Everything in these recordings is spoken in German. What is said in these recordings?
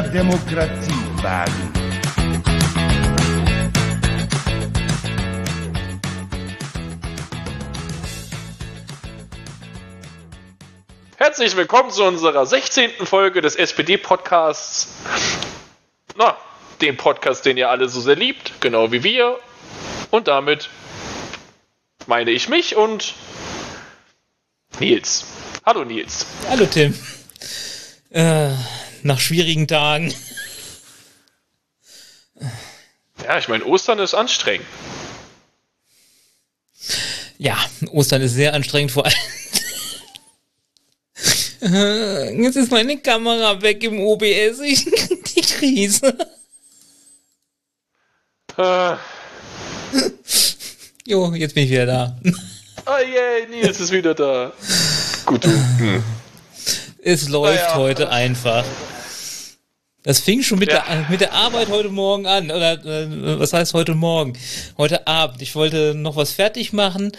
mehr Demokratie wagen. Herzlich willkommen zu unserer 16. Folge des SPD-Podcasts. Na, dem Podcast, den ihr alle so sehr liebt, genau wie wir. Und damit meine ich mich und Nils. Hallo Nils. Hallo Tim. Äh, nach schwierigen Tagen. Ja, ich meine, Ostern ist anstrengend. Ja, Ostern ist sehr anstrengend, vor allem. Jetzt ist meine Kamera weg im OBS. Ich die Krise. Äh, Jo, jetzt bin ich wieder da. oh yay, Nils ist wieder da. Gut, du. Hm. Es läuft Naja. heute einfach. Das fing schon mit, Ja. der, mit der Arbeit heute Morgen an. Oder äh, was heißt heute Morgen? Heute Abend. Ich wollte noch was fertig machen.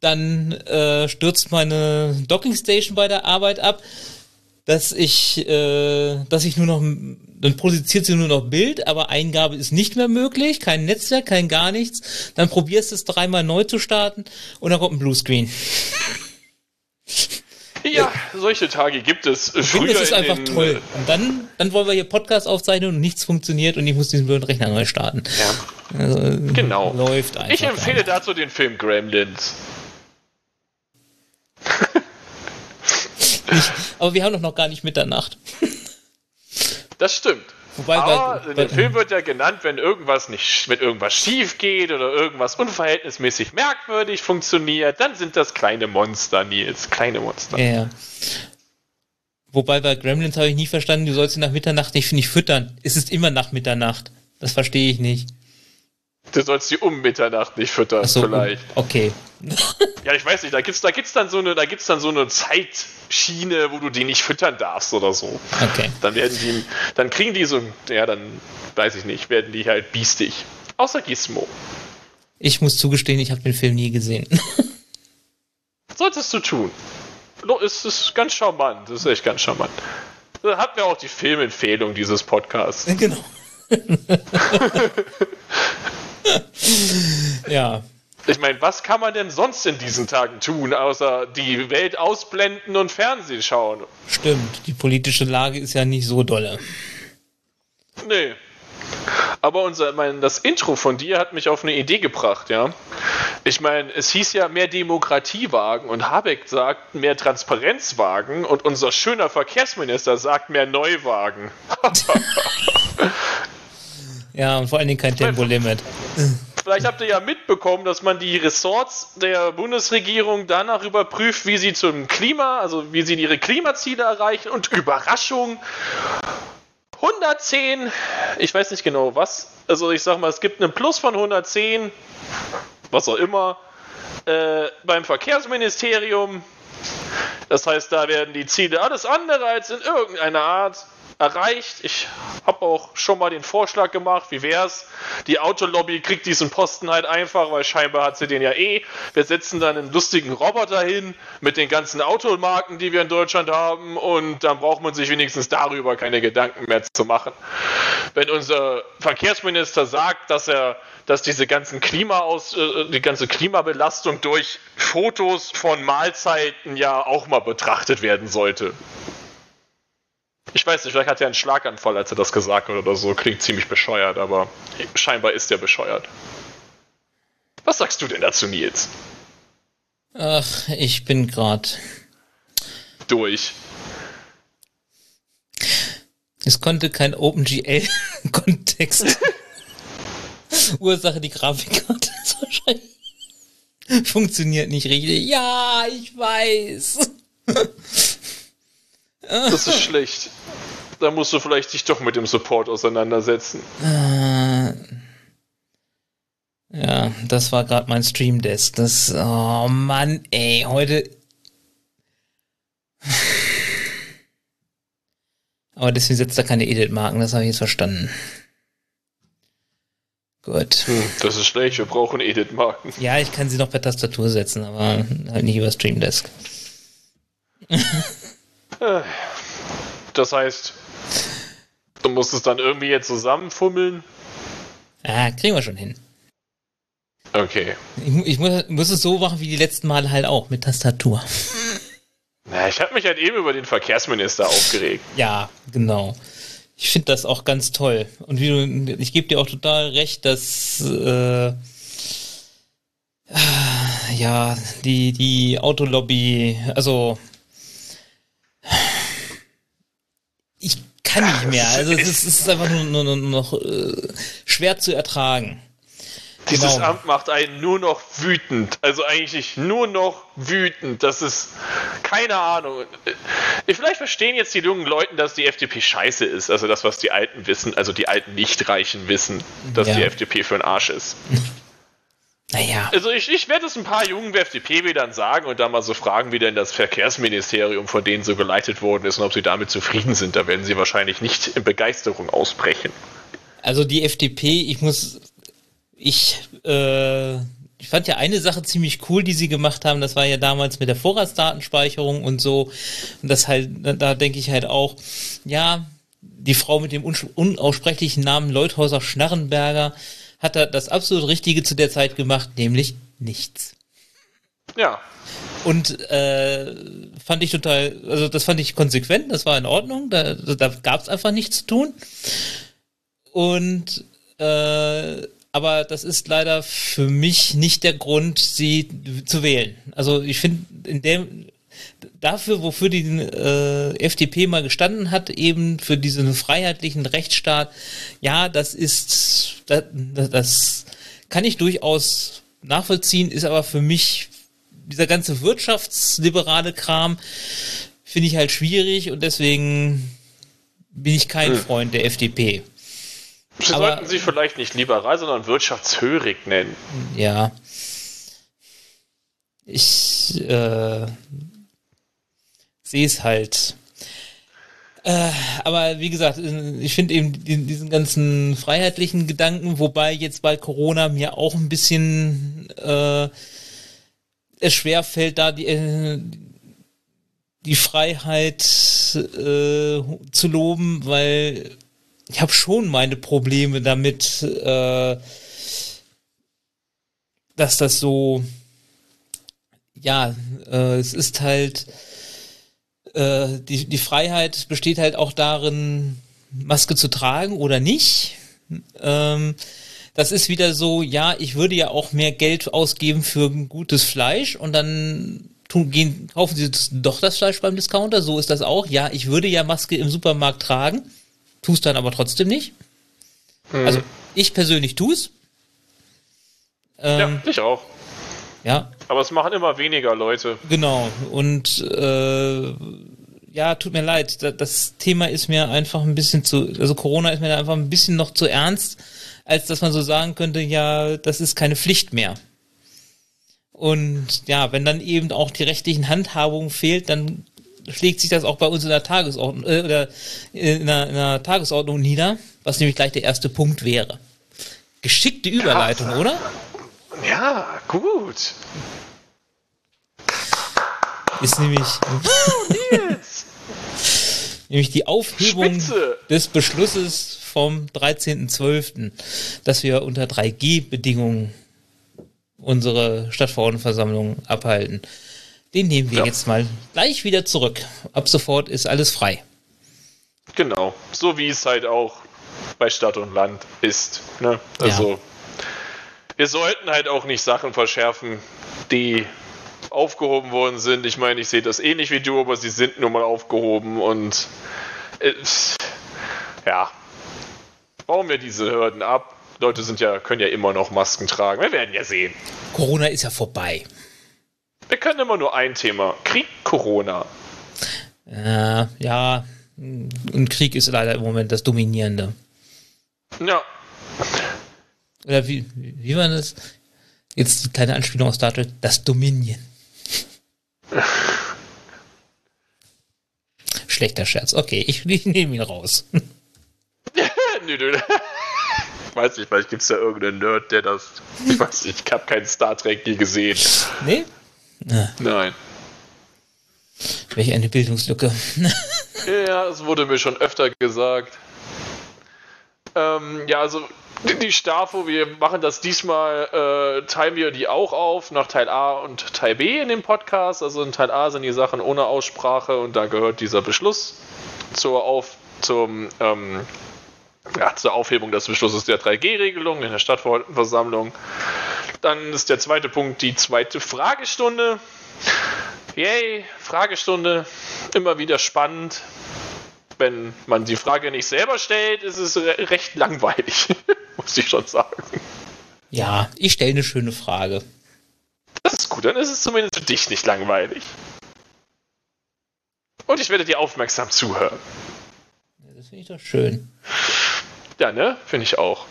Dann äh, stürzt meine Dockingstation bei der Arbeit ab, dass ich, äh, dass ich nur noch, dann produziert sie nur noch Bild, aber Eingabe ist nicht mehr möglich, kein Netzwerk, kein gar nichts. Dann probierst du es dreimal neu zu starten und dann kommt ein Bluescreen. Ja, solche Tage gibt es. Das ist in einfach toll. Und dann, dann wollen wir hier Podcast aufzeichnen und nichts funktioniert und ich muss diesen blöden Rechner neu starten. Ja, Also, äh, genau. Läuft einfach. Ich empfehle gar dazu den Film Gremlins. nicht. Aber wir haben doch noch gar nicht Mitternacht. Das stimmt. Wobei Aber bei, in dem bei, Film wird ja genannt, wenn irgendwas nicht, wenn irgendwas schief geht oder irgendwas unverhältnismäßig merkwürdig funktioniert, dann sind das kleine Monster, Nils. Kleine Monster. ja, ja. Wobei bei Gremlins habe ich nie verstanden, du sollst sie nach Mitternacht nicht, nicht füttern. Es ist immer nach Mitternacht. Das verstehe ich nicht. Du sollst sie um Mitternacht nicht füttern, so, vielleicht. okay. Ja, ich weiß nicht, da gibt's, da gibt's dann so eine, da gibt's dann so eine Zeitschiene, wo du die nicht füttern darfst oder so. Okay. Dann werden die, dann kriegen die so, ja, dann weiß ich nicht, werden die halt biestig. Außer Gizmo. Ich muss zugestehen, ich habe den Film nie gesehen. Solltest du tun. Es ist ganz charmant, das ist echt ganz charmant. Da hatten wir auch die Filmempfehlung dieses Podcasts. genau. ja. Ich meine, was kann man denn sonst in diesen Tagen tun, außer die Welt ausblenden und Fernsehen schauen? Stimmt, die politische Lage ist ja nicht so dolle. Nee. Aber unser, mein, das Intro von dir hat mich auf eine Idee gebracht, ja. Ich meine, es hieß ja mehr Demokratie wagen und Habeck sagt mehr Transparenz wagen und unser schöner Verkehrsminister sagt mehr Neuwagen. Ja, und vor allen Dingen kein Tempolimit. Vielleicht habt ihr ja mitbekommen, dass man die Ressorts der Bundesregierung danach überprüft, wie sie zum Klima, also wie sie ihre Klimaziele erreichen und Überraschung 110, ich weiß nicht genau was, also ich sag mal, es gibt einen Plus von 110, was auch immer, äh, beim Verkehrsministerium. Das heißt, da werden die Ziele alles andere als in irgendeiner Art erreicht. Ich habe auch schon mal den Vorschlag gemacht, wie wär's? Die Autolobby kriegt diesen Posten halt einfach, weil scheinbar hat sie den ja eh. Wir setzen dann einen lustigen Roboter hin mit den ganzen Automarken, die wir in Deutschland haben und dann braucht man sich wenigstens darüber keine Gedanken mehr zu machen. Wenn unser Verkehrsminister sagt, dass er dass diese ganzen Klimaaus, äh, die ganze Klimabelastung durch Fotos von Mahlzeiten ja auch mal betrachtet werden sollte. Ich weiß nicht, vielleicht hat er einen Schlaganfall, als er das gesagt hat oder so. Klingt ziemlich bescheuert, aber scheinbar ist er bescheuert. Was sagst du denn dazu, Nils? Ach, ich bin grad. Durch. Es konnte kein OpenGL-Kontext. Ursache die Grafikkarte ist wahrscheinlich. Funktioniert nicht richtig. Ja, ich weiß. Das ist schlecht. Da musst du vielleicht dich doch mit dem Support auseinandersetzen. Äh, ja, das war gerade mein Stream Desk. Das, oh Mann, ey, heute. Aber deswegen setzt er keine Edit-Marken, das habe ich jetzt verstanden. Gut. Hm, das ist schlecht, wir brauchen Edit-Marken. Ja, ich kann sie noch per Tastatur setzen, aber halt nicht über Stream Desk. Das heißt, Du musst es dann irgendwie jetzt zusammenfummeln. Ah, kriegen wir schon hin. Okay. Ich, ich muss, muss, es so machen wie die letzten Male halt auch, mit Tastatur. Na, ich habe mich halt eben über den Verkehrsminister aufgeregt. Ja, genau. Ich finde das auch ganz toll. Und wie du, ich gebe dir auch total recht, dass äh, ja die die Autolobby, also ich kann nicht mehr. Also es ist, ist einfach nur, nur, nur noch äh, schwer zu ertragen. Dieses genau. Amt macht einen nur noch wütend. Also eigentlich nur noch wütend. Das ist keine Ahnung. Vielleicht verstehen jetzt die jungen Leute, dass die FDP scheiße ist. Also das, was die Alten wissen, also die alten Nichtreichen wissen, dass ja. die FDP für ein Arsch ist. Naja. Also ich, ich werde es ein paar jungen FDP-Wählern sagen und da mal so fragen, wie denn das Verkehrsministerium von denen so geleitet worden ist und ob sie damit zufrieden sind. Da werden sie wahrscheinlich nicht in Begeisterung ausbrechen. Also die FDP, ich muss ich, äh, ich fand ja eine Sache ziemlich cool, die sie gemacht haben. Das war ja damals mit der Vorratsdatenspeicherung und so. Und das halt, da denke ich halt auch, ja, die Frau mit dem unaussprechlichen Namen Leuthäuser Schnarrenberger hat da das absolut Richtige zu der Zeit gemacht, nämlich nichts. Ja. Und äh, fand ich total, also das fand ich konsequent, das war in Ordnung, da, da gab es einfach nichts zu tun. Und äh, aber das ist leider für mich nicht der Grund, sie zu wählen. Also ich finde, in dem dafür, wofür die äh, FDP mal gestanden hat, eben für diesen freiheitlichen Rechtsstaat, ja, das ist, das, das kann ich durchaus nachvollziehen, ist aber für mich dieser ganze wirtschaftsliberale Kram finde ich halt schwierig und deswegen bin ich kein hm. Freund der FDP. Sie aber, sollten sie vielleicht nicht liberal, sondern wirtschaftshörig nennen. Ja. Ich äh, sehe es halt. Äh, aber wie gesagt, ich finde eben diesen ganzen freiheitlichen Gedanken, wobei jetzt bei Corona mir auch ein bisschen äh, es schwer fällt, da die, äh, die Freiheit äh, zu loben, weil ich habe schon meine Probleme damit, äh, dass das so, ja, äh, es ist halt, äh, die, die Freiheit besteht halt auch darin, Maske zu tragen oder nicht. Ähm, das ist wieder so, ja, ich würde ja auch mehr Geld ausgeben für gutes Fleisch und dann tun, gehen, kaufen sie doch das Fleisch beim Discounter. So ist das auch. Ja, ich würde ja Maske im Supermarkt tragen tust dann aber trotzdem nicht. Hm. Also ich persönlich tu's. Ähm, ja, ich auch. Ja. Aber es machen immer weniger Leute. Genau. Und äh, ja, tut mir leid. Das Thema ist mir einfach ein bisschen zu, also Corona ist mir da einfach ein bisschen noch zu ernst, als dass man so sagen könnte, ja, das ist keine Pflicht mehr. Und ja, wenn dann eben auch die rechtlichen Handhabungen fehlt, dann schlägt sich das auch bei uns in der Tagesordnung äh, oder in der, in der, Tagesordnung nieder, was nämlich gleich der erste Punkt wäre. Geschickte Überleitung, ja, oder? Ja, gut. Ist nämlich, nämlich die Aufhebung Spitze. des Beschlusses vom 13.12., dass wir unter 3G-Bedingungen unsere Stadtverordnetenversammlung abhalten. Den nehmen wir ja. jetzt mal gleich wieder zurück. Ab sofort ist alles frei. Genau, so wie es halt auch bei Stadt und Land ist. Ne? Also ja. Wir sollten halt auch nicht Sachen verschärfen, die aufgehoben worden sind. Ich meine, ich sehe das ähnlich wie du, aber sie sind nun mal aufgehoben und äh, ja, bauen wir diese Hürden ab. Leute sind ja, können ja immer noch Masken tragen. Wir werden ja sehen. Corona ist ja vorbei. Wir können immer nur ein Thema. Krieg, Corona. Äh, ja, und Krieg ist leider im Moment das Dominierende. Ja. Oder wie, wie war das? Jetzt die kleine Anspielung aus Star Trek, das Dominion. Schlechter Scherz. Okay, ich, ich nehme ihn raus. nö, nö. Ich weiß nicht, vielleicht gibt es ja irgendeinen Nerd, der das. Ich weiß nicht, ich habe keinen Star Trek nie gesehen. Nee? Ja. Nein. Welche eine Bildungslücke. ja, es wurde mir schon öfter gesagt. Ähm, ja, also die Stafo, wir machen das diesmal, äh, teilen wir die auch auf nach Teil A und Teil B in dem Podcast. Also in Teil A sind die Sachen ohne Aussprache und da gehört dieser Beschluss zur, auf, zum, ähm, ja, zur Aufhebung des Beschlusses der 3G-Regelung in der Stadtversammlung. Dann ist der zweite Punkt die zweite Fragestunde. Yay, Fragestunde, immer wieder spannend. Wenn man die Frage nicht selber stellt, ist es re recht langweilig, muss ich schon sagen. Ja, ich stelle eine schöne Frage. Das ist gut, dann ist es zumindest für dich nicht langweilig. Und ich werde dir aufmerksam zuhören. Das finde ich doch schön. Ja, ne? Finde ich auch.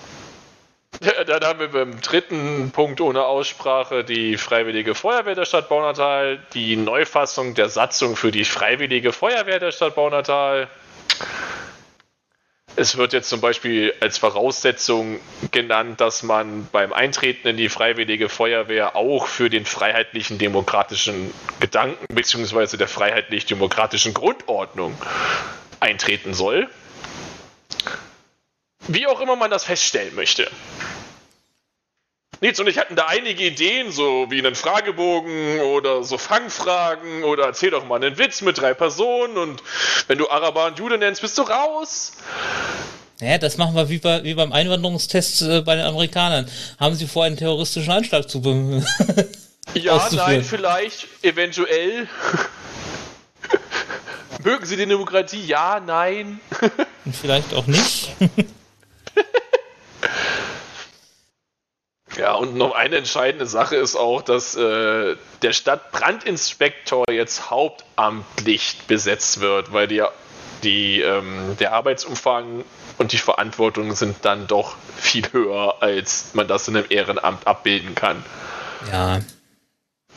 Ja, dann haben wir beim dritten Punkt ohne Aussprache die Freiwillige Feuerwehr der Stadt Baunatal, die Neufassung der Satzung für die Freiwillige Feuerwehr der Stadt Baunatal. Es wird jetzt zum Beispiel als Voraussetzung genannt, dass man beim Eintreten in die Freiwillige Feuerwehr auch für den freiheitlichen demokratischen Gedanken bzw. der freiheitlich-demokratischen Grundordnung eintreten soll. Wie auch immer man das feststellen möchte. Nils und ich hatten da einige Ideen, so wie einen Fragebogen oder so Fangfragen oder erzähl doch mal einen Witz mit drei Personen und wenn du Araber und Jude nennst, bist du raus. Ja, das machen wir wie, bei, wie beim Einwanderungstest äh, bei den Amerikanern. Haben sie vor, einen terroristischen Anschlag zu be Ja, nein, vielleicht, eventuell. Mögen Sie die Demokratie? Ja, nein. Und vielleicht auch nicht. Und noch eine entscheidende Sache ist auch, dass äh, der Stadtbrandinspektor jetzt hauptamtlich besetzt wird, weil die, die, ähm, der Arbeitsumfang und die Verantwortung sind dann doch viel höher, als man das in einem Ehrenamt abbilden kann. Ja.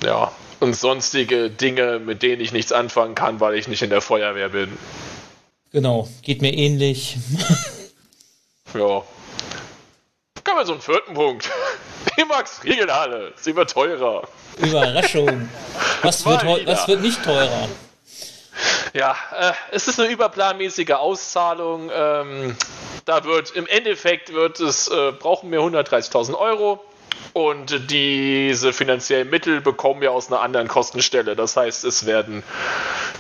Ja, und sonstige Dinge, mit denen ich nichts anfangen kann, weil ich nicht in der Feuerwehr bin. Genau, geht mir ähnlich. ja. Kommen wir zum vierten Punkt. Die Max-Riegelhalle. Sie wird teurer. Überraschung. Was wird, was wird nicht teurer? Ja, äh, es ist eine überplanmäßige Auszahlung. Ähm, da wird im Endeffekt wird es, äh, brauchen wir 130.000 Euro. Und diese finanziellen Mittel bekommen wir aus einer anderen Kostenstelle. Das heißt, es werden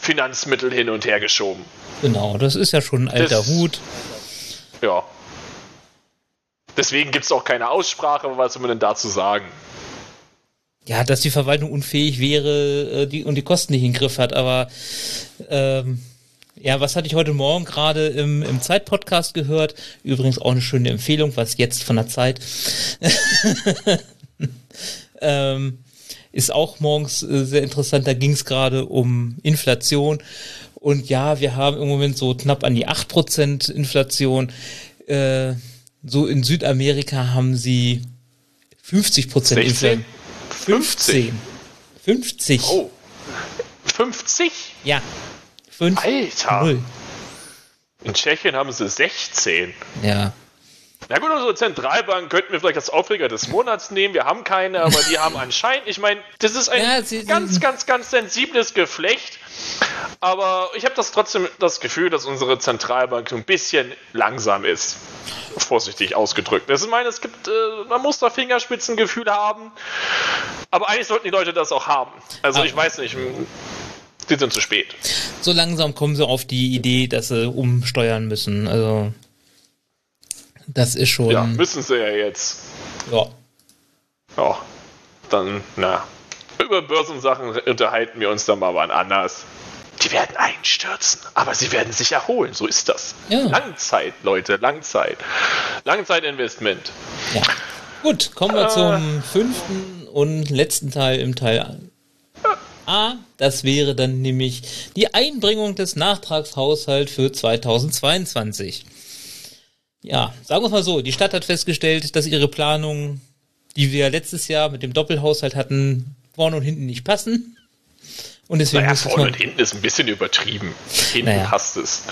Finanzmittel hin und her geschoben. Genau, das ist ja schon ein alter das, Hut. Deswegen gibt es auch keine Aussprache, was soll man denn dazu sagen? Ja, dass die Verwaltung unfähig wäre äh, die, und die Kosten nicht in den Griff hat, aber ähm, ja, was hatte ich heute Morgen gerade im, im Zeit-Podcast gehört? Übrigens auch eine schöne Empfehlung, was jetzt von der Zeit. ähm, ist auch morgens äh, sehr interessant. Da ging es gerade um Inflation. Und ja, wir haben im Moment so knapp an die 8% Inflation. Äh, so in Südamerika haben sie 50 Prozent Inflation. 15. 50. Oh. 50? Ja. 5. Alter. 0. In Tschechien haben sie 16. Ja. Na gut, unsere Zentralbank könnten wir vielleicht als Aufreger des Monats nehmen. Wir haben keine, aber die haben anscheinend, ich meine, das ist ein ja, sie, ganz, sie, ganz, ganz sensibles Geflecht. Aber ich habe das trotzdem das Gefühl, dass unsere Zentralbank ein bisschen langsam ist. Vorsichtig ausgedrückt. Das ist, ich meine, es gibt, äh, man muss da Fingerspitzengefühl haben. Aber eigentlich sollten die Leute das auch haben. Also, ich weiß nicht. Die sind zu spät. So langsam kommen sie auf die Idee, dass sie umsteuern müssen. Also. Das ist schon. Ja, müssen sie ja jetzt. Ja. Ja. Dann, na. Über Börsensachen unterhalten wir uns dann mal wann anders. Die werden einstürzen, aber sie werden sich erholen. So ist das. Ja. Langzeit, Leute, Langzeit. Langzeitinvestment. Ja. Gut, kommen wir äh, zum fünften und letzten Teil im Teil A. Das wäre dann nämlich die Einbringung des Nachtragshaushalts für 2022. Ja, sagen wir mal so, die Stadt hat festgestellt, dass ihre Planungen, die wir letztes Jahr mit dem Doppelhaushalt hatten, vorne und hinten nicht passen. Und deswegen naja, vorne und hinten ist ein bisschen übertrieben. Hinten naja. passt es.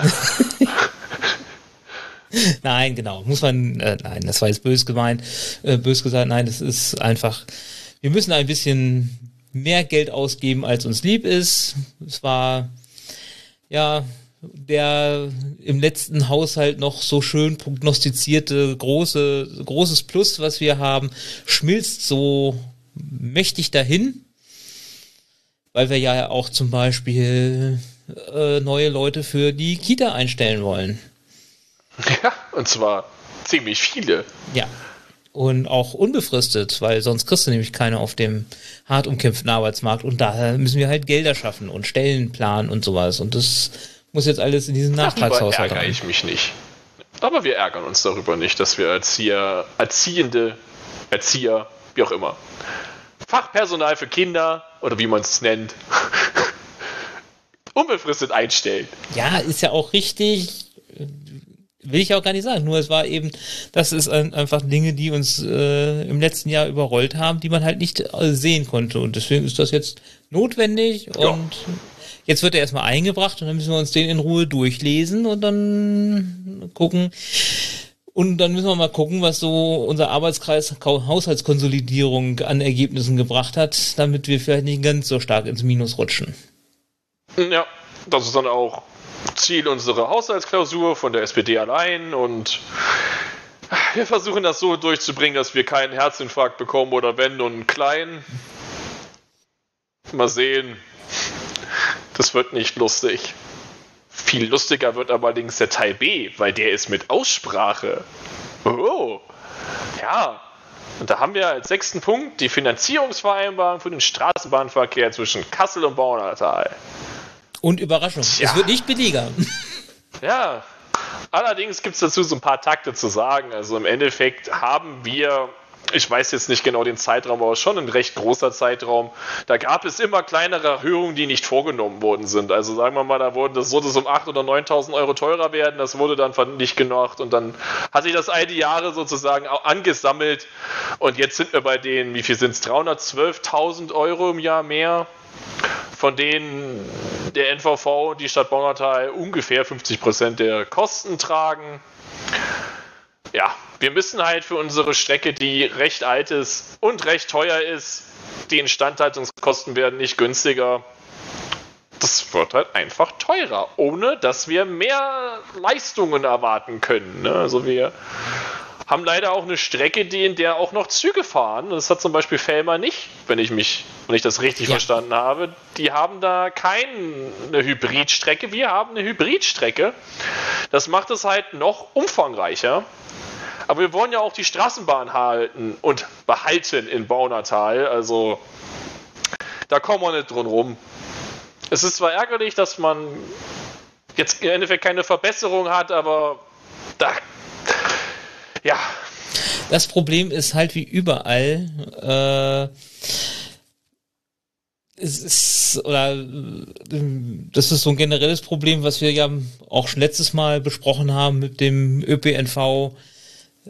nein, genau. Muss man, äh, nein, das war jetzt bös gemeint, äh, bös gesagt, nein, das ist einfach, wir müssen ein bisschen mehr Geld ausgeben, als uns lieb ist. Es war, ja, der im letzten Haushalt noch so schön prognostizierte große, großes Plus, was wir haben, schmilzt so mächtig dahin, weil wir ja auch zum Beispiel äh, neue Leute für die Kita einstellen wollen. Ja, und zwar ziemlich viele. Ja. Und auch unbefristet, weil sonst kriegst du nämlich keine auf dem hart umkämpften Arbeitsmarkt. Und daher müssen wir halt Gelder schaffen und Stellen planen und sowas. Und das muss jetzt alles in diesen Nachtragshaushalt ärgere ich mich nicht. Aber wir ärgern uns darüber nicht, dass wir Erzieher, Erziehende, Erzieher, wie auch immer, Fachpersonal für Kinder oder wie man es nennt, unbefristet einstellen. Ja, ist ja auch richtig. Will ich auch gar nicht sagen. Nur es war eben, das ist ein, einfach Dinge, die uns äh, im letzten Jahr überrollt haben, die man halt nicht äh, sehen konnte. Und deswegen ist das jetzt notwendig ja. Jetzt wird er erstmal eingebracht und dann müssen wir uns den in Ruhe durchlesen und dann gucken. Und dann müssen wir mal gucken, was so unser Arbeitskreis Haushaltskonsolidierung an Ergebnissen gebracht hat, damit wir vielleicht nicht ganz so stark ins Minus rutschen. Ja, das ist dann auch Ziel unserer Haushaltsklausur von der SPD allein und wir versuchen das so durchzubringen, dass wir keinen Herzinfarkt bekommen oder wenn und klein. Mal sehen. Das wird nicht lustig. Viel lustiger wird allerdings der Teil B, weil der ist mit Aussprache. Oh. Ja. Und da haben wir als sechsten Punkt die Finanzierungsvereinbarung für den Straßenbahnverkehr zwischen Kassel und Baunatal. Und Überraschung, ja. es wird nicht billiger. Ja, allerdings gibt es dazu so ein paar Takte zu sagen. Also im Endeffekt haben wir ich weiß jetzt nicht genau den Zeitraum, aber schon ein recht großer Zeitraum. Da gab es immer kleinere Erhöhungen, die nicht vorgenommen worden sind. Also sagen wir mal, da wurde das sollte es um 8.000 oder 9.000 Euro teurer werden, das wurde dann nicht gemacht und dann hat sich das all die Jahre sozusagen angesammelt und jetzt sind wir bei denen, wie viel sind es, 312.000 Euro im Jahr mehr, von denen der NVV und die Stadt Baunatal ungefähr 50 Prozent der Kosten tragen. Ja, wir müssen halt für unsere Strecke, die recht alt ist und recht teuer ist, die Instandhaltungskosten werden nicht günstiger. Das wird halt einfach teurer, ohne dass wir mehr Leistungen erwarten können. Ne? Also wir haben leider auch eine Strecke, die in der auch noch Züge fahren. Das hat zum Beispiel Felmer nicht, wenn ich mich, wenn ich das richtig ja. verstanden habe. Die haben da keine Hybridstrecke. Wir haben eine Hybridstrecke. Das macht es halt noch umfangreicher. Aber wir wollen ja auch die Straßenbahn halten und behalten in Baunatal. Also da kommen wir nicht drum rum. Es ist zwar ärgerlich, dass man jetzt im Endeffekt keine Verbesserung hat, aber da. Das Problem ist halt wie überall. Äh, es ist, oder das ist so ein generelles Problem, was wir ja auch schon letztes Mal besprochen haben mit dem ÖPNV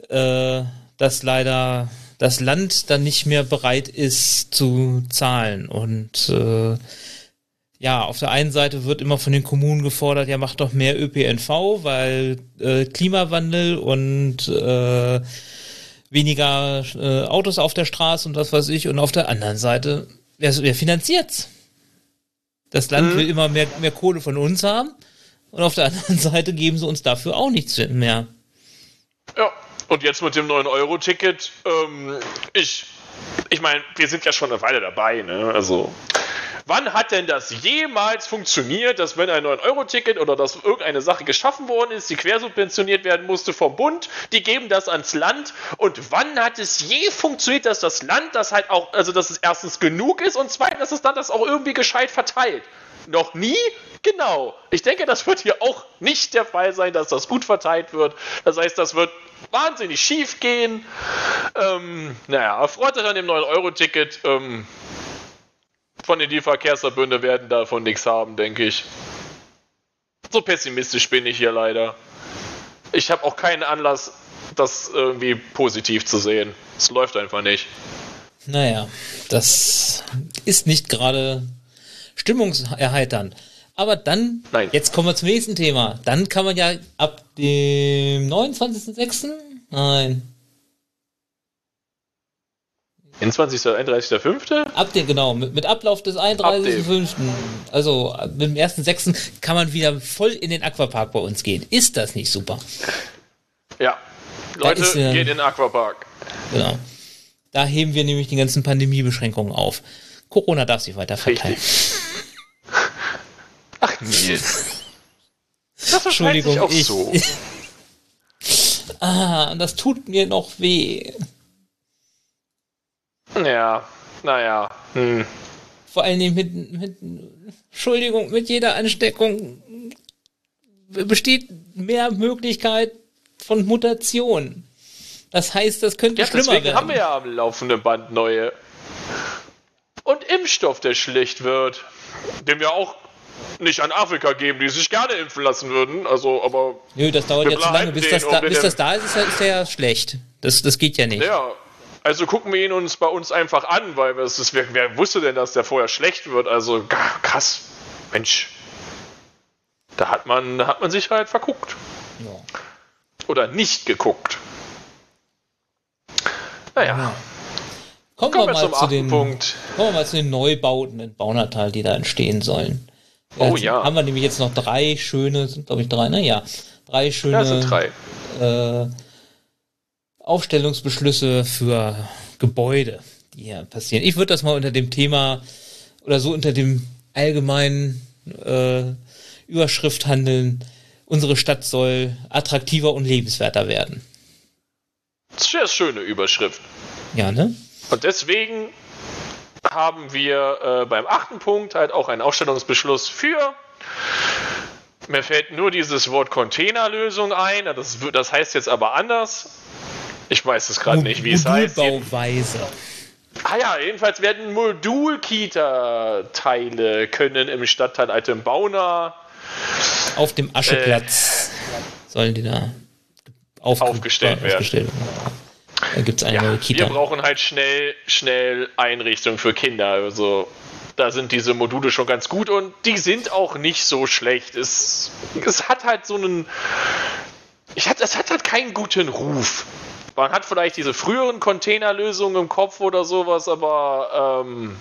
äh, dass leider das Land dann nicht mehr bereit ist zu zahlen. Und äh, ja, auf der einen Seite wird immer von den Kommunen gefordert, ja, macht doch mehr ÖPNV, weil äh, Klimawandel und äh, weniger äh, Autos auf der Straße und was weiß ich. Und auf der anderen Seite, wer, wer finanziert's? Das Land mhm. will immer mehr, mehr Kohle von uns haben. Und auf der anderen Seite geben sie uns dafür auch nichts mehr. Ja, und jetzt mit dem 9-Euro-Ticket, ähm, ich, ich meine, wir sind ja schon eine Weile dabei, ne? Also, wann hat denn das jemals funktioniert, dass wenn ein 9-Euro-Ticket oder dass irgendeine Sache geschaffen worden ist, die quersubventioniert werden musste vom Bund, die geben das ans Land und wann hat es je funktioniert, dass das Land das halt auch, also dass es erstens genug ist und zweitens, dass es dann das auch irgendwie gescheit verteilt? Noch nie? Genau. Ich denke, das wird hier auch nicht der Fall sein, dass das gut verteilt wird. Das heißt, das wird wahnsinnig schief gehen. Ähm, naja, erfreut euch an dem 9-Euro-Ticket. Ähm, von den Verkehrsverbünde werden davon nichts haben, denke ich. So pessimistisch bin ich hier leider. Ich habe auch keinen Anlass, das irgendwie positiv zu sehen. Es läuft einfach nicht. Naja, das ist nicht gerade stimmungserheiternd. Aber dann, Nein. jetzt kommen wir zum nächsten Thema. Dann kann man ja ab dem 29.06. Nein. 21. 31.5.? Ab dem, genau, mit, mit Ablauf des 31.5. Also mit dem 1.6. kann man wieder voll in den Aquapark bei uns gehen. Ist das nicht super? Ja. Da Leute, ist, äh, geht in den Aquapark. Genau. Da heben wir nämlich die ganzen Pandemiebeschränkungen auf. Corona darf sich weiter verteilen. Ach, Nils. Das Entschuldigung, sich auch ich, so. ah, das tut mir noch weh. Ja, naja. Hm. Vor allen Dingen mit, mit Entschuldigung, mit jeder Ansteckung besteht mehr Möglichkeit von Mutation. Das heißt, das könnte Ja, schlimmer deswegen werden. haben wir ja am laufenden Band neue. Und Impfstoff, der schlecht wird. Den wir auch nicht an Afrika geben, die sich gerne impfen lassen würden. Also, aber Nö, das dauert ja zu lange. Bis, das da, bis das da ist, ist, ist der ja schlecht. Das, das geht ja nicht. ja. Also gucken wir ihn uns bei uns einfach an, weil es ist, wer, wer wusste denn, dass der vorher schlecht wird? Also krass. Mensch. Da hat man, da hat man sich halt verguckt. Ja. Oder nicht geguckt. Naja, Ja. Kommen, kommen wir mal zu den, Punkt. kommen wir mal zu den Neubauten in Baunatal, die da entstehen sollen. Oh Jetzt ja. Haben wir nämlich jetzt noch drei schöne, sind glaube ich drei, ne? Ja. Drei schöne Ja, sind drei. Äh, Aufstellungsbeschlüsse für Gebäude, die hier passieren. Ich würde das mal unter dem Thema oder so unter dem allgemeinen äh, Überschrift handeln. Unsere Stadt soll attraktiver und lebenswerter werden. Sehr schöne Überschrift. Ja, ne? Und deswegen haben wir äh, beim achten Punkt halt auch einen Aufstellungsbeschluss für. Mir fällt nur dieses Wort Containerlösung ein. Das, das heißt jetzt aber anders. Ich weiß es gerade nicht, wie es heißt. Modulbauweise. Ah ja, jedenfalls werden Modul-Kita-Teile können im Stadtteil Altenbauna Auf dem Ascheplatz sollen die da auf, Aufgestellt werden. aufgestellt werden. Da gibt es eine Ja, neue wir Kita. brauchen halt schnell, schnell Einrichtungen für Kinder. Also da sind diese Module schon ganz gut und die sind auch nicht so schlecht. Es, es hat halt so einen. Ich hat, es hat halt keinen guten Ruf. Man hat vielleicht diese früheren Containerlösungen im Kopf oder sowas, aber ähm,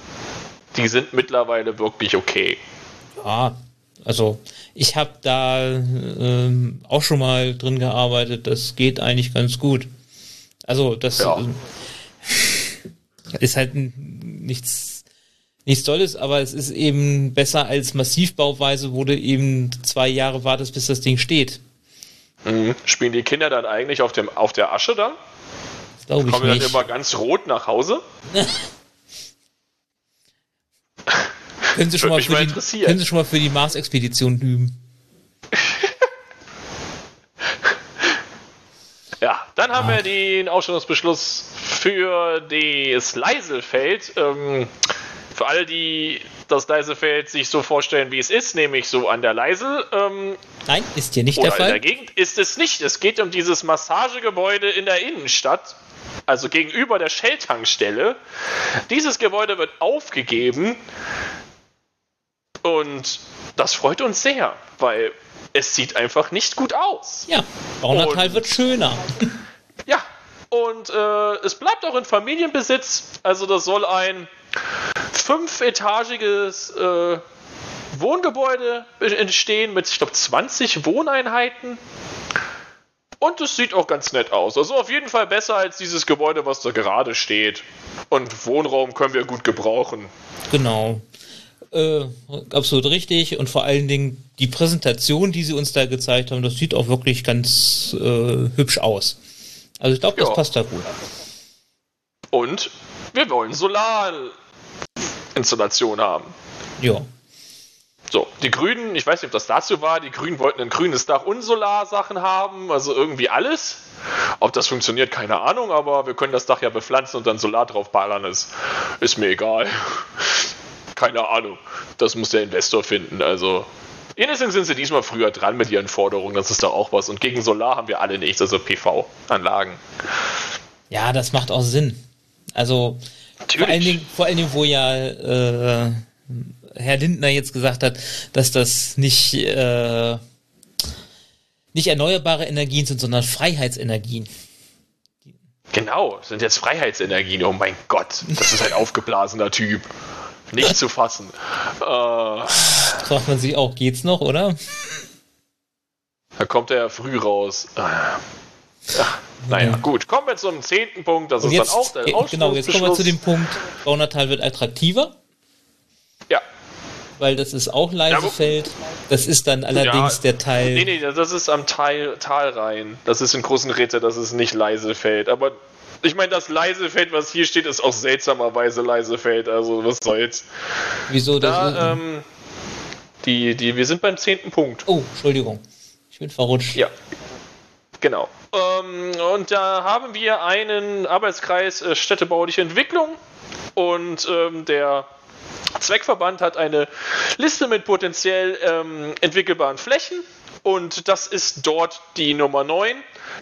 die sind mittlerweile wirklich okay. Ja, also ich habe da ähm, auch schon mal drin gearbeitet. Das geht eigentlich ganz gut. Also das Ja. ähm, ist halt nichts nichts Tolles, aber es ist eben besser als Massivbauweise, wo du eben zwei Jahre wartest, bis das Ding steht. Mhm. Spielen die Kinder dann eigentlich auf, dem, auf der Asche dann? Glaube ich Kommen dann nicht. immer ganz rot nach Hause? Können Sie, schon mal für mal die, können Sie schon mal für die Mars-Expedition üben? Ja, dann haben wir den Ausstellungsbeschluss für das Leiselfeld. Ähm, für alle, die das Leiselfeld sich so vorstellen, wie es ist, nämlich so an der Leisel ähm, Nein, ist hier nicht oder der in der Fall. Gegend, ist es nicht. Es geht um dieses Massagegebäude in der Innenstadt, also gegenüber der Shell-Tankstelle. Dieses Gebäude wird aufgegeben und das freut uns sehr, weil es sieht einfach nicht gut aus. Ja, Baunatal wird schöner. Ja, und äh, es bleibt auch in Familienbesitz. Also das soll ein fünfetagiges äh, Wohngebäude entstehen mit, ich glaube, 20 Wohneinheiten. Und es sieht auch ganz nett aus. Also auf jeden Fall besser als dieses Gebäude, was da gerade steht. Und Wohnraum können wir gut gebrauchen. Genau. Äh, absolut richtig. Und vor allen Dingen die Präsentation, die sie uns da gezeigt haben, das sieht auch wirklich ganz äh, hübsch aus. Also ich glaube, das Ja. passt da gut. Und wir wollen Solarinstallation haben. Ja. So, die Grünen, ich weiß nicht, ob das dazu war, die Grünen wollten ein grünes Dach und Solarsachen haben, also irgendwie alles. Ob das funktioniert, keine Ahnung, aber wir können das Dach ja bepflanzen und dann Solar drauf ballern, ist, ist mir egal. keine Ahnung. Das muss der Investor finden, also. Jedenfalls sind sie diesmal früher dran mit ihren Forderungen, das ist doch auch was. Und gegen Solar haben wir alle nichts, also PV-Anlagen. Ja, das macht auch Sinn. Also vor allen, Dingen, vor allen Dingen, wo ja äh, Herr Lindner jetzt gesagt hat, dass das nicht, äh, nicht erneuerbare Energien sind, sondern Freiheitsenergien. Genau, sind jetzt Freiheitsenergien. Oh mein Gott, das ist ein aufgeblasener Typ. Nicht zu fassen. Äh, Fragt man sich auch, geht's noch, oder? da kommt er früh raus. Äh, ja, naja, Ja. gut. Kommen wir zum zehnten Punkt. Das Und ist jetzt, dann auch der genau, jetzt kommen wir zu dem Punkt, Baunatal wird attraktiver, weil das ist auch Leisefeld. Das ist dann allerdings Ja, der Teil. Nee, nee, das ist am Tal, Talrhein. Das ist in großen Ritter, das ist nicht Leisefeld. Aber ich meine, das Leisefeld, was hier steht, ist auch seltsamerweise Leisefeld. Also, was soll's. Wieso das? Da, ähm, die, die, wir sind beim zehnten Punkt. oh, Entschuldigung. Ich bin verrutscht. Ja. Genau. Ähm, und da haben wir einen Arbeitskreis äh, städtebauliche Entwicklung und ähm, der Zweckverband hat eine Liste mit potenziell ähm, entwickelbaren Flächen und das ist dort die Nummer 9.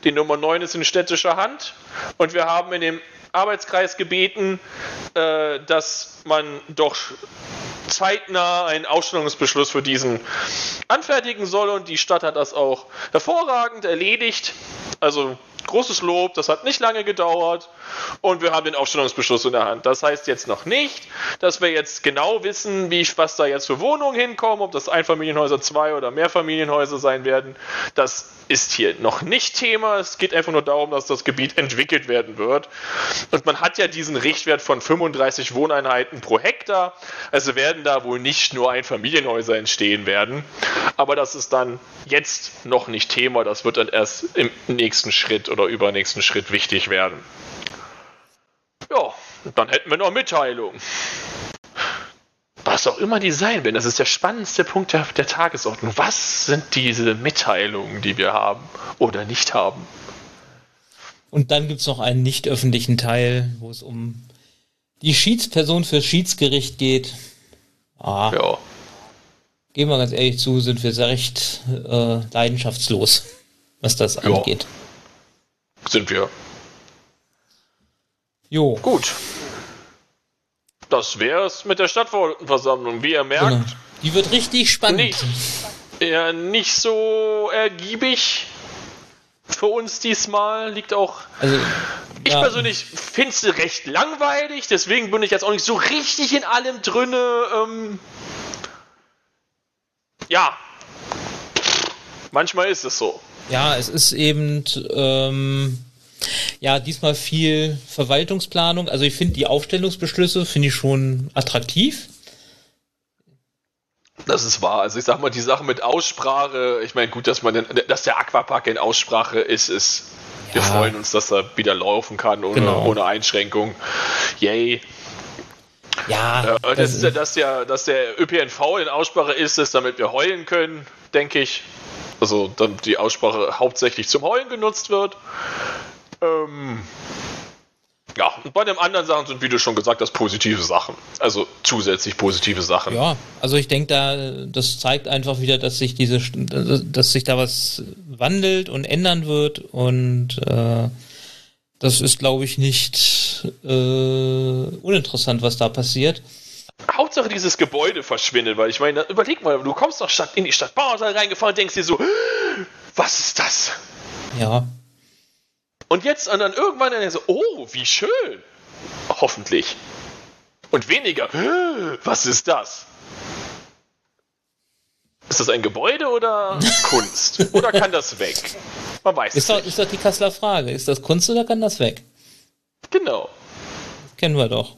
Die Nummer 9 ist in städtischer Hand und wir haben in dem Arbeitskreis gebeten, äh, dass man doch zeitnah einen Ausstellungsbeschluss für diesen anfertigen soll und die Stadt hat das auch hervorragend erledigt. Also großes Lob, das hat nicht lange gedauert und wir haben den Aufstellungsbeschluss in der Hand. Das heißt jetzt noch nicht, dass wir jetzt genau wissen, wie was da jetzt für Wohnungen hinkommen, ob das Einfamilienhäuser, zwei oder Mehrfamilienhäuser sein werden. Das ist hier noch nicht Thema. Es geht einfach nur darum, dass das Gebiet entwickelt werden wird. Und man hat ja diesen Richtwert von 35 Wohneinheiten pro Hektar. Also werden da wohl nicht nur Einfamilienhäuser entstehen werden. Aber das ist dann jetzt noch nicht Thema. Das wird dann erst im nächsten Schritt oder übernächsten Schritt wichtig werden. Ja, dann hätten wir noch Mitteilung. Was auch immer die sein werden, das ist der spannendste Punkt der, der Tagesordnung. Was sind diese Mitteilungen, die wir haben oder nicht haben? Und dann gibt es noch einen nicht öffentlichen Teil, wo es um die Schiedsperson fürs Schiedsgericht geht. Ah, Ja. gehen wir ganz ehrlich zu, sind wir sehr recht äh, leidenschaftslos, was das Ja. angeht. Sind wir. Jo, Gut. Das wär's mit der Stadtversammlung. Wie ihr merkt, genau. Die wird richtig spannend. nicht, ja, nicht so ergiebig für uns diesmal. Liegt auch. Also, Ich ja, persönlich finde es recht langweilig, deswegen bin ich jetzt auch nicht so richtig in allem drinne. Ähm, ja. Manchmal ist es so. Ja, es ist eben ähm, ja diesmal viel Verwaltungsplanung. Also ich finde die Aufstellungsbeschlüsse finde ich schon attraktiv. Das ist wahr. Also ich sag mal, die Sache mit Aussprache, ich meine, gut, dass man den, dass der Aquapark in Aussprache ist, ist. Wir Ja. freuen uns, dass er wieder laufen kann ohne, Genau. ohne Einschränkung. Yay. Ja, Äh, das ist ja, dass, der, dass der ÖPNV in Aussprache ist, ist, damit wir heulen können, denke ich. Also, damit die Aussprache hauptsächlich zum Heulen genutzt wird. Ähm, ja, und bei den anderen Sachen sind, wie du schon gesagt hast, positive Sachen. Also zusätzlich positive Sachen. Ja, also ich denke da, das zeigt einfach wieder, dass sich diese, dass sich da was wandelt und ändern wird und äh, das ist, glaube ich, nicht äh, uninteressant, was da passiert. Hauptsache dieses Gebäude verschwindet, weil ich meine, überleg mal, du kommst doch Stadt, in die Stadt Bauerntal reingefahren und denkst dir so, was ist das? Ja, Und jetzt und dann irgendwann dann so, oh, wie schön. Hoffentlich. Und weniger, was ist das? Ist das ein Gebäude oder Kunst? Oder kann das weg? Man weiß es ist doch, nicht. ist doch die Kasseler Frage. Ist das Kunst oder kann das weg? Genau. Kennen wir doch.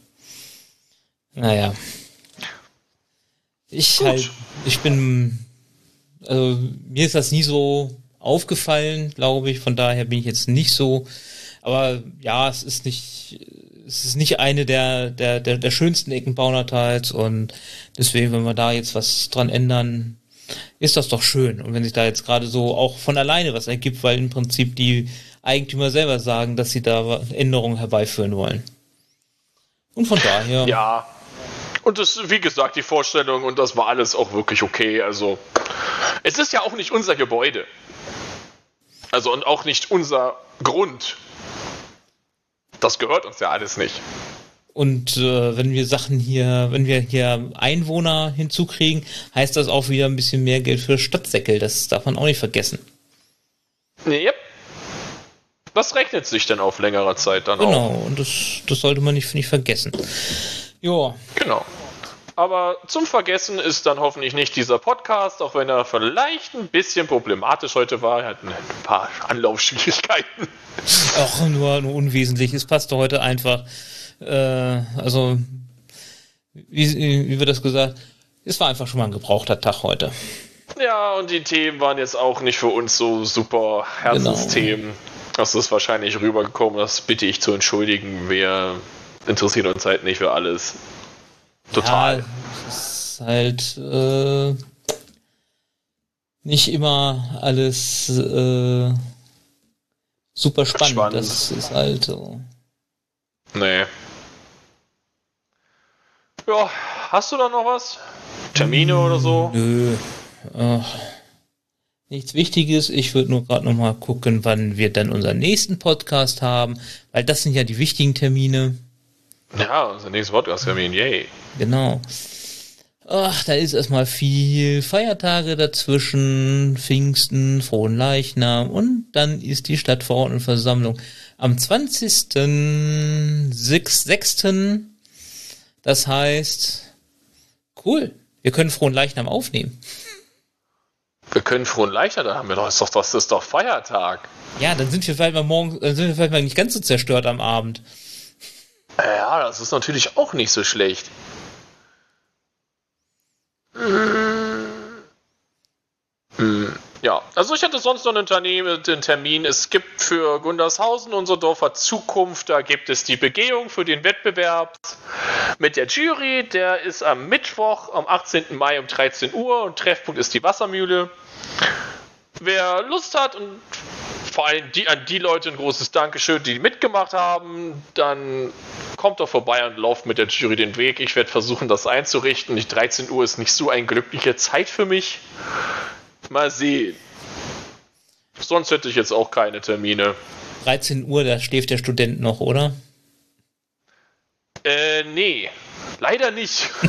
Naja. Ich Gut. halt, ich bin, also mir ist das nie so aufgefallen, glaube ich. Von daher bin ich jetzt nicht so. Aber ja, es ist nicht, es ist nicht eine der, der, der, der schönsten Ecken Baunateils und deswegen, wenn wir da jetzt was dran ändern, ist das doch schön. Und wenn sich da jetzt gerade so auch von alleine was ergibt, weil im Prinzip die Eigentümer selber sagen, dass sie da Änderungen herbeiführen wollen. Und von daher. Ja. Und das, wie gesagt, die Vorstellung und das war alles auch wirklich okay. Also, es ist ja auch nicht unser Gebäude. Also, und auch nicht unser Grund. Das gehört uns ja alles nicht. Und äh, wenn wir Sachen hier, wenn wir hier Einwohner hinzukriegen, heißt das auch wieder ein bisschen mehr Geld für Stadtsäckel. Das darf man auch nicht vergessen. Nee, yep. das rechnet sich dann auf längere Zeit dann Genau, auch. und das, das sollte man nicht, nicht vergessen. Ja, Genau. Aber zum Vergessen ist dann hoffentlich nicht dieser Podcast, auch wenn er vielleicht ein bisschen problematisch heute war. Er hat ein paar Anlaufschwierigkeiten. auch nur, nur unwesentlich. Es passte heute einfach. Äh, also, wie, wie wird das gesagt? Es war einfach schon mal ein gebrauchter Tag heute. Ja, und die Themen waren jetzt auch nicht für uns so super Herzensthemen. Das ist wahrscheinlich rübergekommen, das bitte ich zu entschuldigen. Wir interessieren uns halt nicht für alles. Total. Ja, ist halt äh, nicht immer alles äh, super spannend. Spannend. Das ist halt so. Nee. Ja, hast du da noch was? Termine oder so? Nö. Ach, nichts Wichtiges. Ich würde nur gerade noch mal gucken, wann wir dann unseren nächsten Podcast haben, weil das sind ja die wichtigen Termine. Ja, unser nächstes Podcast-Termin, yay. Genau. Ach, da ist erstmal viel Feiertage dazwischen, Pfingsten, Frohen Leichnam und dann ist die Stadtverordnetenversammlung am 20.06. Das heißt, cool, wir können Frohen Leichnam aufnehmen. Wir können frohen Leichter, da haben wir doch, ist doch, das ist doch Feiertag. Ja, dann sind wir vielleicht mal morgen, dann sind wir vielleicht mal nicht ganz so zerstört am Abend. Ja, das ist natürlich auch nicht so schlecht. Hm, Ja, also ich hatte sonst noch einen, Unternehmen, den Termin. Es gibt für Gundershausen, unser Dorfer Zukunft, da gibt es die Begehung für den Wettbewerb mit der Jury. Der ist am Mittwoch, am 18. Mai um 13 Uhr und Treffpunkt ist die Wassermühle. Wer Lust hat und vor allem die, an die Leute ein großes Dankeschön, die mitgemacht haben, dann kommt doch vorbei und lauft mit der Jury den Weg. Ich werde versuchen, das einzurichten. Die 13 Uhr ist nicht so eine glückliche Zeit für mich. Mal sehen. Sonst hätte ich jetzt auch keine Termine. 13 Uhr, da schläft der Student noch, oder? Äh, nee. Leider nicht.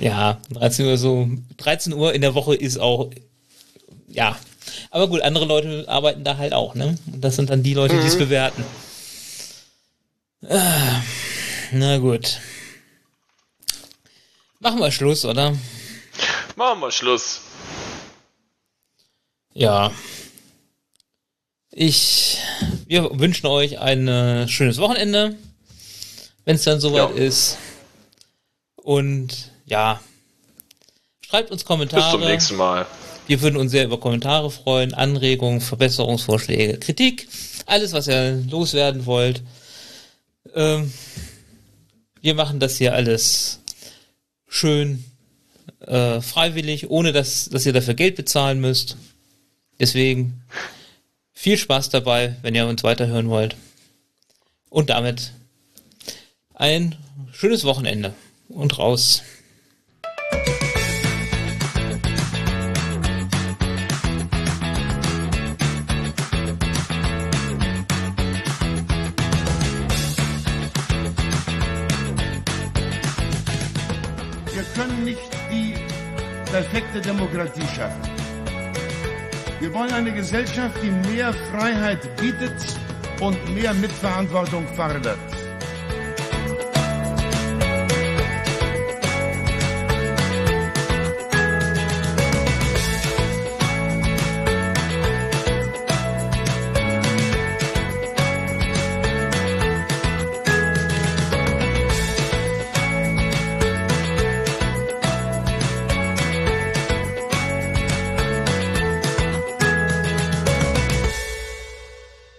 Ja, 13 Uhr so. 13 Uhr in der Woche ist auch. Ja. Aber gut, andere Leute arbeiten da halt auch, ne? Und das sind dann die Leute, die es bewerten. Ah, na gut. Machen wir Schluss, oder? Machen wir Schluss. Ja. Ich. Wir wünschen euch ein äh, schönes Wochenende, wenn es dann soweit Ja. ist. Und ja. Schreibt uns Kommentare. Bis zum nächsten Mal. Wir würden uns sehr über Kommentare freuen, Anregungen, Verbesserungsvorschläge, Kritik, alles, was ihr loswerden wollt. Ähm, wir machen das hier alles schön äh, freiwillig, ohne dass, dass ihr dafür Geld bezahlen müsst. Deswegen viel Spaß dabei, wenn ihr uns weiterhören wollt. Und damit ein schönes Wochenende und raus. Demokratie schaffen. Wir wollen eine Gesellschaft, die mehr Freiheit bietet und mehr Mitverantwortung fordert.